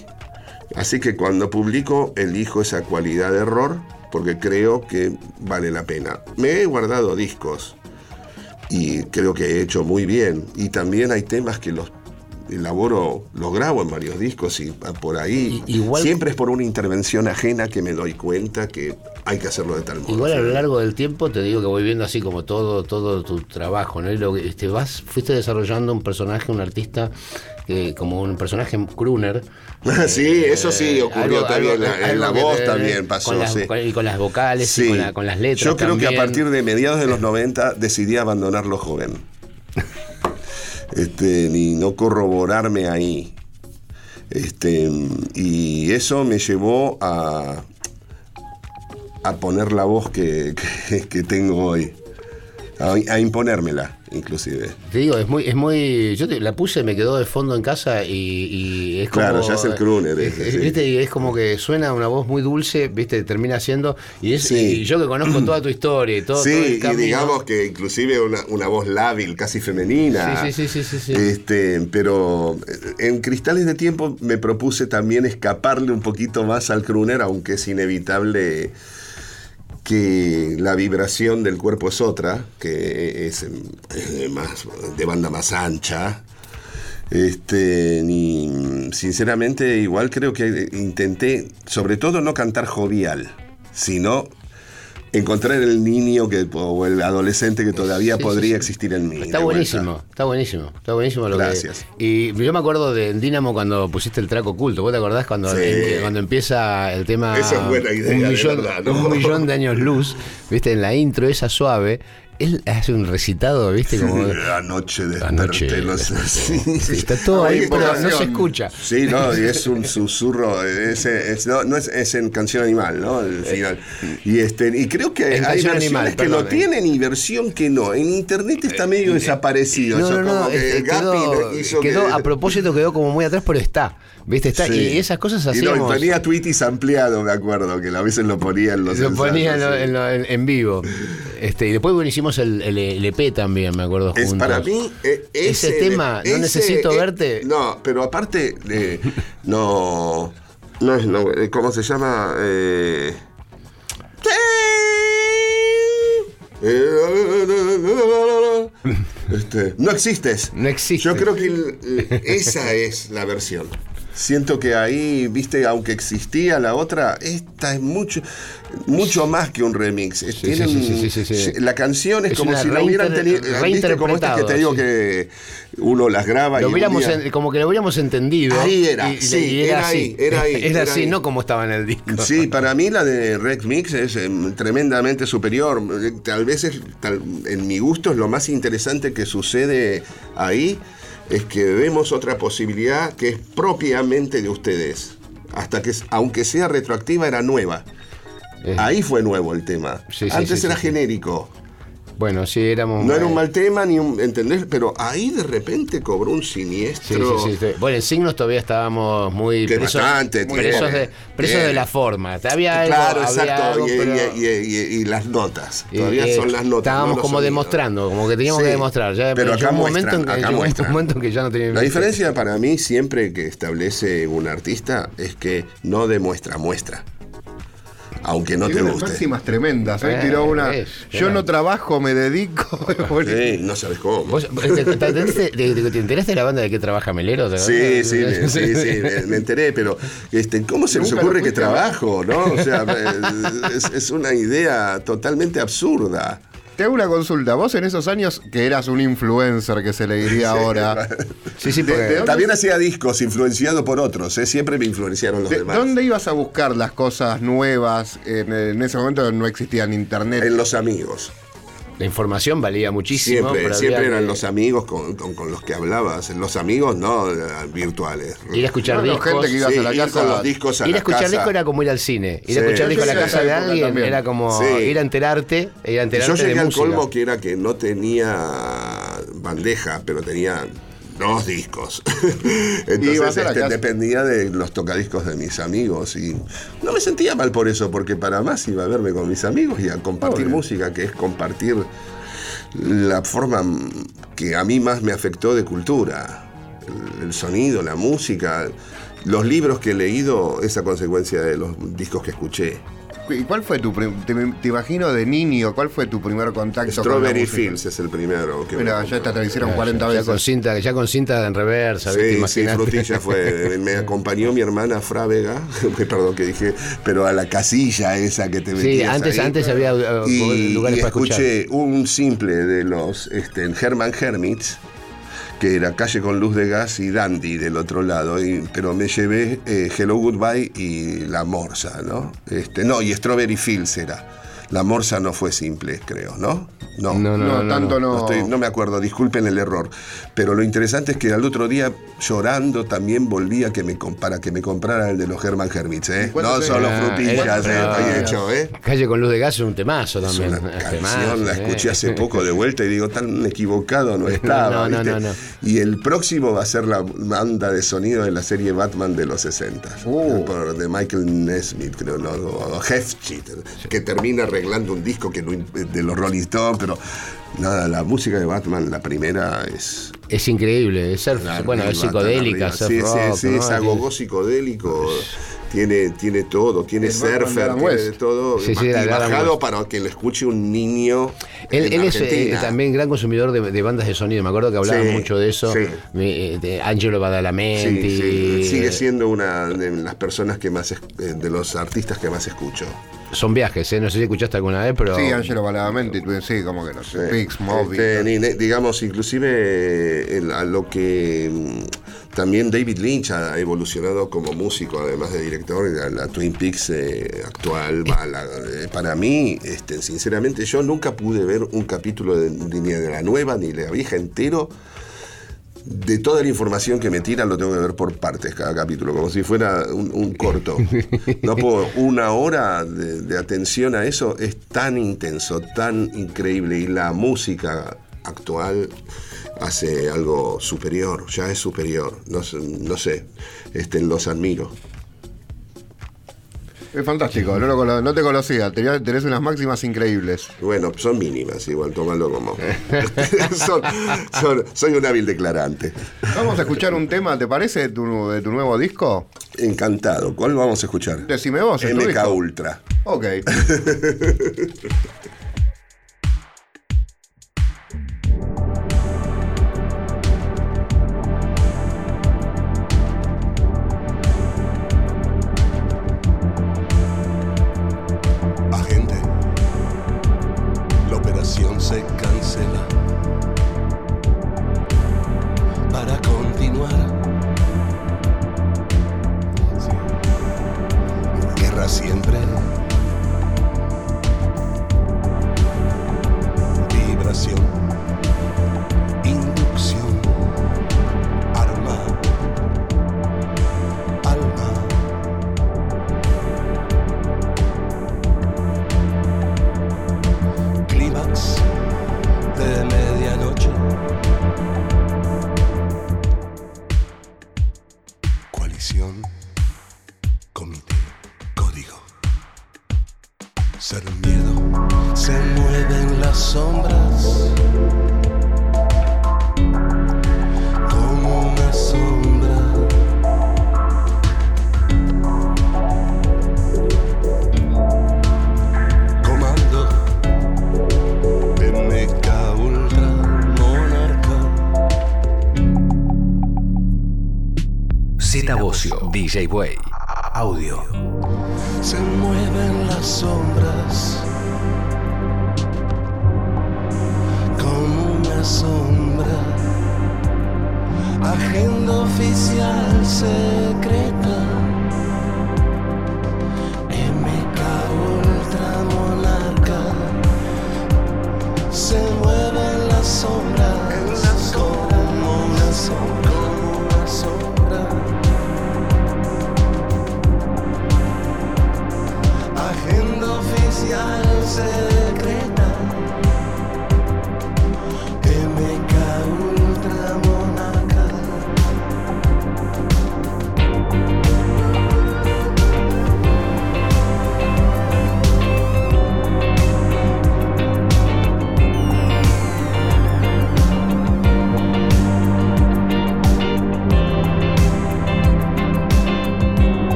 Así que cuando publico elijo esa cualidad de error porque creo que vale la pena. Me he guardado discos y creo que he hecho muy bien. Y también hay temas que los elaboro, los grabo en varios discos y por ahí. Igual- Siempre es por una intervención ajena que me doy cuenta que hay que hacerlo de tal modo. Igual a lo largo del tiempo te digo que voy viendo así como todo todo tu trabajo, ¿no? Y lo que este, vas, fuiste desarrollando un personaje, un artista, eh, como un personaje crooner. sí, eso sí ocurrió Algo- también. algo- en la voz también pasó. Con las, sí. con- y con las vocales y con, la- con las letras. Yo creo que a partir de mediados de los 90 decidí abandonar lo joven. Este, ni no corroborarme ahí. Este, y eso me llevó a, a poner la voz que, que- que tengo hoy. A, a imponérmela, inclusive. Te digo, es muy, es muy. Yo te- la puse, me quedó de fondo en casa y, y es como. Claro, ya es el crooner ese, sí. ¿viste? Y es como que suena una voz muy dulce, ¿viste? Termina siendo. Y, es, Sí. y yo que conozco toda tu historia y todo. todo sí, el y camino. digamos que inclusive una, una voz lábil, casi femenina. Sí, sí, sí, sí, sí, sí. Este, pero eh, en Cristales de Tiempo me propuse también escaparle un poquito más al crooner, aunque es inevitable que la vibración del cuerpo es otra, que es, eh, más, de banda más ancha. Este, ni, sinceramente, igual creo que intenté, sobre todo, no cantar jovial, sino encontrar el niño que, o el adolescente que todavía podría existir en mí. Está buenísimo, está buenísimo, está buenísimo lo Gracias. y yo me acuerdo de Dinamo cuando pusiste el traco oculto, ¿vos te acordás cuando, cuando empiía el tema esa es buena idea, un, millón, de un millón de años luz, viste, en la intro esa suave, él hace un recitado, ¿viste? Como, Anoche desperté. Los, sí, está todo ahí, pero no se escucha. Sí, no, y es un susurro. Es, es, no, no es, es, en Canción Animal, ¿no? El final. Y, este, y creo que en hay versiones animal, que lo tienen y versión que no. En internet está medio desaparecido. No, Eso no, no, como que eh, quedó, que- a propósito, quedó como muy atrás, pero está. ¿Viste? Está. Sí. Y esas cosas Y no, hacíamos. y tenía tweetis ampliado, me acuerdo, que a veces lo ponía en los Lo ponía en, ensayos, lo- sí. en lo- en- en vivo. Este, y después bueno, hicimos el, el, el EP también, me acuerdo. Es para mí eh, Ese tema, no necesito eh, verte. No, pero aparte eh, no no es no, eh, ¿cómo se llama? Eh, este, no existes. No existes. Yo creo que el- esa es la versión. Siento que ahí, viste, aunque existía la otra, esta es mucho, mucho más que un remix. Sí, tienen- sí, sí, sí, sí, sí. La canción es, Es como si la hubieran tenido. ¿viste? Como estas que te digo que uno las graba y Lo un hubiéramos día- en- como que lo hubiéramos entendido. Ahí era, y- y sí, era así. ahí, era ahí, Era era así, ahí. no como estaba en el disco. Sí, para mí la de Rex Mix es em, tremendamente superior. Eh, Tal vez es, tal- en mi gusto es lo más interesante que sucede ahí, es que vemos otra posibilidad que es propiamente de ustedes. Hasta que, aunque sea retroactiva, era nueva. Eh, Ahí fue nuevo el tema. Sí, Antes sí, era sí, genérico. Bueno, sí, éramos. No era un mal tema, ni un. ¿Entendés? Pero ahí de repente cobró un Sí, sí, siniestro. sí, sí. Bueno, en signos todavía estábamos muy Que presos, bastante, presos, tiene. de, presos Bien. de la forma. Había algo, Claro, había exacto. algo, y, pero- y- y- y las notas. Todavía y son las notas. Estábamos no como sonidos. demostrando, como que teníamos que demostrar. Ya, pero acá un momento muestran, que, acá llegó muestran. un momento en que ya no tenía La diferencia para mí siempre que establece un artista es que no demuestra, muestra. Aunque no te guste. máximas tremendas. Hoy Eh, tiró una. es, Yo claro. no trabajo, me dedico. Sí, no sabes cómo. ¿Vos, te, te- te enteraste, te- te- te enteraste de la banda de que trabaja Melero? ¿Te Sí, sí, me, sí, sí, me, me enteré, pero este, ¿cómo se les Nunca lo ocurre que trabajo? ¿no? O sea, es, es una idea totalmente absurda. Te hago una consulta. Vos en esos años que eras un influencer, que se le diría ahora. Sí, sí, ¿De- porque- de También hacía discos influenciado por otros, ¿eh? siempre me influenciaron los ¿De demás. ¿Dónde ibas a buscar las cosas nuevas? En, en ese momento no existían internet. En los amigos. La información valía muchísimo. Siempre, siempre eran que los amigos con, con- con los que hablabas. Los amigos no eh, virtuales. Ir a escuchar No, discos. gente que iba- Ibas Sí, a la ir casa- con los discos a Ir a escuchar casa. disco era como ir al cine. Ir a Sí. escuchar disco a la a casa de alguien también. era como Sí. ir a enterarte, ir a Y enterarte yo llegué de al música. colmo que era que no tenía bandeja, pero tenía dos discos. Entonces este, dependía de los tocadiscos de mis amigos y no me sentía mal por eso, porque para más iba a verme con mis amigos y a compartir Obvio. música, que es compartir la forma que a mí más me afectó de cultura. El, el sonido, la música, los libros que he leído, esa consecuencia de los discos que escuché. ¿Y cuál fue tu te, te imagino de niño, cuál fue tu primer contacto con Strawberry música? Fields es el primero. Que Mira, ya te, te lo hicieron Ya, 40 ya, veces. con cinta, ya con cinta en reversa, ¿viste? Sí, sí, frutilla fue. Me acompañó mi hermana Frávega, que perdón que dije, pero a la casilla esa que te Sí, metías antes, ahí. antes había uh, y, lugares y para escuchar. escuché un simple de los este, Herman Hermits, que era Calle con Luz de Gas y Dandy del otro lado, pero me llevé eh, Hello Goodbye y La Morsa, ¿no? Este, no, y Strawberry Fields era. La Morsa no fue simple, creo, ¿no? No, no, No, no, tanto no. No, estoy- no me acuerdo, disculpen el error. Pero lo interesante es que al otro día, llorando, también volví a que me, para que me comprara el de los Herman Hermits, ¿eh? ¿Cuánto No solo Ah, frutillas, eh, estoy ah, hecho, ¿eh? Calle con luz de gas es un temazo Es también. una es canción, la eh. escuché hace poco de vuelta y digo, tan equivocado no estaba. no, no, ¿viste? no, no. Y el próximo va a ser la banda de sonido de la serie Batman de los 60. Uh. Por, de Michael Nesmith, creo, ¿no? O Hefchit, que termina arreglando un disco que no de los Rolling Stones, pero nada, la música de Batman, la primera es. Es increíble, es surf, bueno, es psicodélica, surf. Sí, rock, sí, sí, ¿no? es agogó psicodélico. tiene, tiene todo, tiene El surfer, tiene de todo. Sí, sí, y bajado West. para que lo escuche un niño. Él, en él es eh, también gran consumidor de, de bandas de sonido. Me acuerdo que hablaban Sí, mucho de eso. De Angelo Sí, Badalamenti. sí, sigue siendo una de las personas que más, es- eh, de los artistas que más escucho. Son viajes, ¿eh? No sé si escuchaste alguna vez, pero. Sí, Angelo Baladamente, sí, como que no sé. Sí. Pix, Moby. Este, digamos, inclusive eh, el- a lo que mm, también David Lynch ha evolucionado como músico, además de director, la, la Twin Peaks eh, actual. la- eh, para mí, este, sinceramente, yo nunca pude ver un capítulo de, de- ni de la nueva ni de la vieja entero. De toda la información que me tiran lo tengo que ver por partes cada capítulo, como si fuera un, corto. No puedo, una hora de, atención a eso es tan intenso, tan increíble y la música actual hace algo superior, ya es superior, no, no sé, este, los admiro. Es fantástico, no, lo cono- no te conocía, tenés unas máximas increíbles. Bueno, son mínimas, igual, tómalo como... Son- son- soy un hábil declarante. Vamos a escuchar un tema, ¿te parece, de tu, de tu nuevo disco? Encantado. ¿Cuál vamos a escuchar? Decime vos, ¿es tu MK? Ultra. Ok. siempre. DJ Way.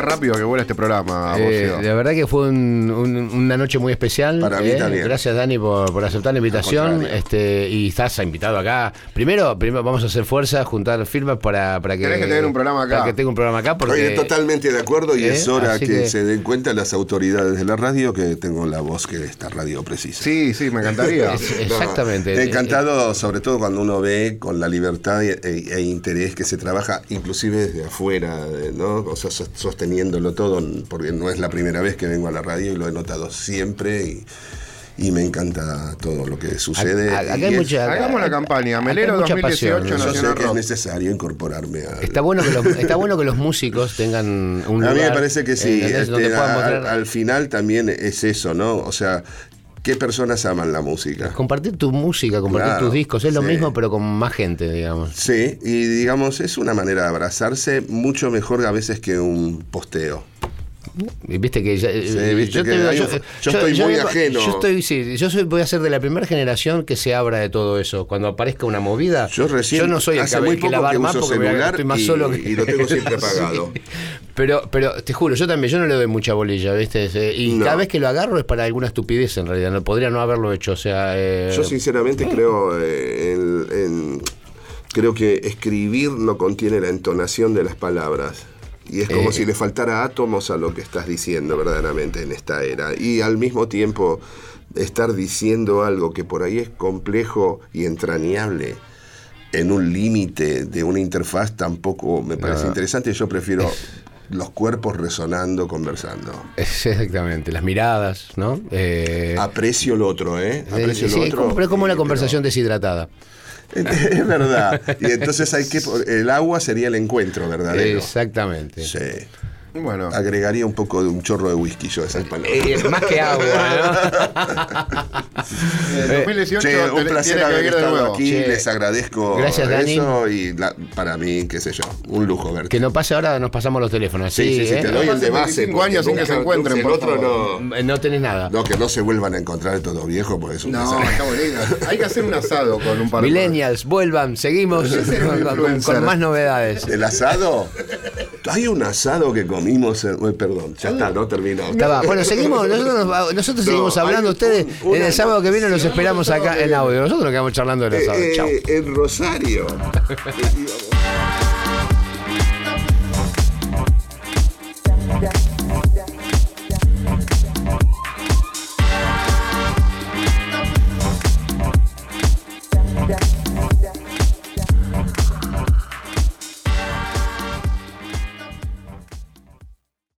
Qué rápido que vuela este programa, Eh, la verdad que fue un- un- una noche muy especial. Para mí eh. también. Gracias, Dani, por, por aceptar la invitación. Este, y estás invitado acá. Primero, primero vamos a hacer fuerza, juntar firmas para, para que. Tenés que tener un programa acá. Para que tenga un programa acá. Porque, Oye, totalmente de acuerdo y Eh, es hora que, se den cuenta las autoridades de la radio que tengo la voz que esta radio precisa. Sí, sí, me encantaría. Es- exactamente. No, encantado, sobre todo cuando uno ve con la libertad e, e interés que se trabaja, inclusive desde afuera, ¿no? O sea, sos- sosteniéndolo todo, porque no es la primera vez que vengo a la radio y lo he notado siempre y, y me encanta todo lo que sucede. A- acá y hay es- mucha- Hagamos la campaña. acá Melero mucha 2018 pasión. yo sé Nacional que es necesario incorporarme a... Está bueno, que los, está bueno que los músicos tengan un A lugar. mí me parece que sí. este, a- mostrar- al final también es eso, ¿no? O sea, ¿qué personas aman la música? Compartir tu música, compartir Claro, tus discos, es lo sí. mismo, pero con más gente, digamos. Sí, y digamos, es una manera de abrazarse mucho mejor a veces que un posteo. Viste que ya- eh, viste que yo estoy muy ajeno. Yo estoy, sí, yo soy, voy a ser de la primera generación que se abra de todo eso. Cuando aparezca una movida, Yo recién no soy el hace que, muy el que uso porque celular estoy más y- solo que y lo tengo siempre Sí. apagado. Pero, pero te juro, yo también, yo no le doy mucha bolilla, ¿viste? Y No. cada vez que lo agarro es para alguna estupidez en realidad. No, podría no haberlo hecho. O sea, eh, Yo sinceramente creo eh, en, en- creo que escribir no contiene la entonación de las palabras. Y es como Eh. si le faltara átomos a lo que estás diciendo verdaderamente en esta era. Y al mismo tiempo estar diciendo algo que por ahí es complejo y entrañable en un límite de una interfaz tampoco me parece No. interesante. Yo prefiero los cuerpos resonando, conversando. Exactamente, las miradas, ¿no? Eh, Aprecio lo otro, ¿eh? eh, Aprecio sí, otro. como- pero es como y- una pero- conversación deshidratada. Es verdad. Y entonces hay que. El agua sería el encuentro verdadero. Exactamente. Sí. Bueno, Agregaría un poco de un chorro de whisky yo a esas palabras. Eh, más que agua, 2018 Che, un placer haber estado aquí. Che. Les agradezco Gracias, Dani. eso. Y la- para mí, qué sé yo, un lujo verte. Que no pase ahora, nos pasamos los teléfonos. Sí, sí, sí, ¿eh? te doy el de base. 25 porque años sin que se encuentren, El por otro no. Eh, No tenés nada. No, que no se vuelvan a encontrar todos viejos, porque es un No, está bonito. Hay que hacer un asado con un par de Millennials, vuelvan, seguimos con, con- con más novedades. ¿El asado? Hay un asado que comimos. en- uy, perdón, ya está, no terminó. Estaba- Bueno, seguimos, nosotros, nos- nosotros No, seguimos hablando. un- Ustedes, una- en el sábado que viene los esperamos acá en audio. Nosotros nos quedamos charlando del asado. Eh, Chau. eh, en Rosario.